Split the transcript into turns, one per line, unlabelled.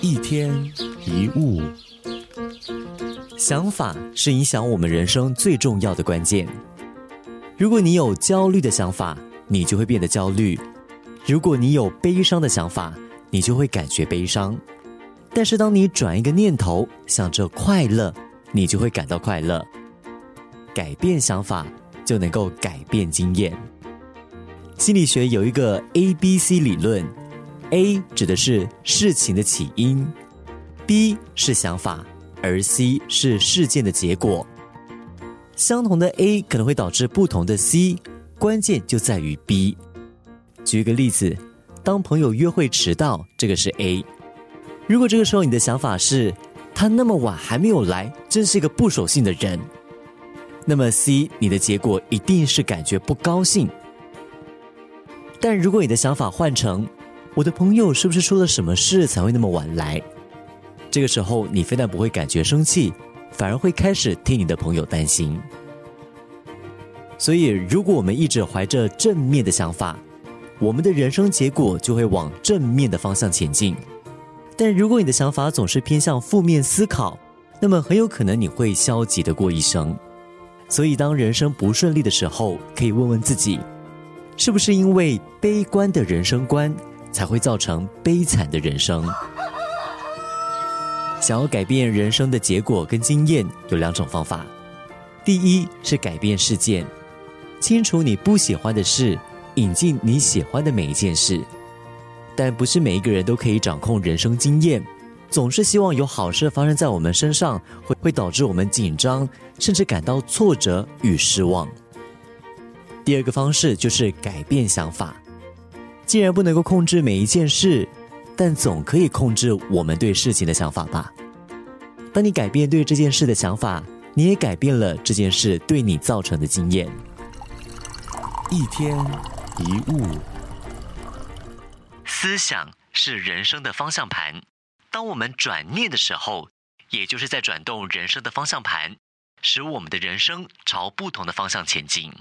一天一物，想法是影响我们人生最重要的关键。如果你有焦虑的想法，你就会变得焦虑；如果你有悲伤的想法，你就会感觉悲伤。但是，当你转一个念头，想着快乐，你就会感到快乐。改变想法，就能够改变经验。心理学有一个 A B C 理论，A 指的是事情的起因，B 是想法，而 C 是事件的结果。相同的 A 可能会导致不同的 C，关键就在于 B。举一个例子，当朋友约会迟到，这个是 A。如果这个时候你的想法是他那么晚还没有来，真是一个不守信的人，那么 C 你的结果一定是感觉不高兴。但如果你的想法换成我的朋友是不是出了什么事才会那么晚来，这个时候你非但不会感觉生气，反而会开始替你的朋友担心。所以，如果我们一直怀着正面的想法，我们的人生结果就会往正面的方向前进。但如果你的想法总是偏向负面思考，那么很有可能你会消极的过一生。所以，当人生不顺利的时候，可以问问自己。是不是因为悲观的人生观，才会造成悲惨的人生？想要改变人生的结果跟经验，有两种方法。第一是改变事件，清除你不喜欢的事，引进你喜欢的每一件事。但不是每一个人都可以掌控人生经验，总是希望有好事发生在我们身上，会会导致我们紧张，甚至感到挫折与失望。第二个方式就是改变想法。既然不能够控制每一件事，但总可以控制我们对事情的想法吧。当你改变对这件事的想法，你也改变了这件事对你造成的经验。一天一物，思想是人生的方向盘。当我们转念的时候，也就是在转动人生的方向盘，使我们的人生朝不同的方向前进。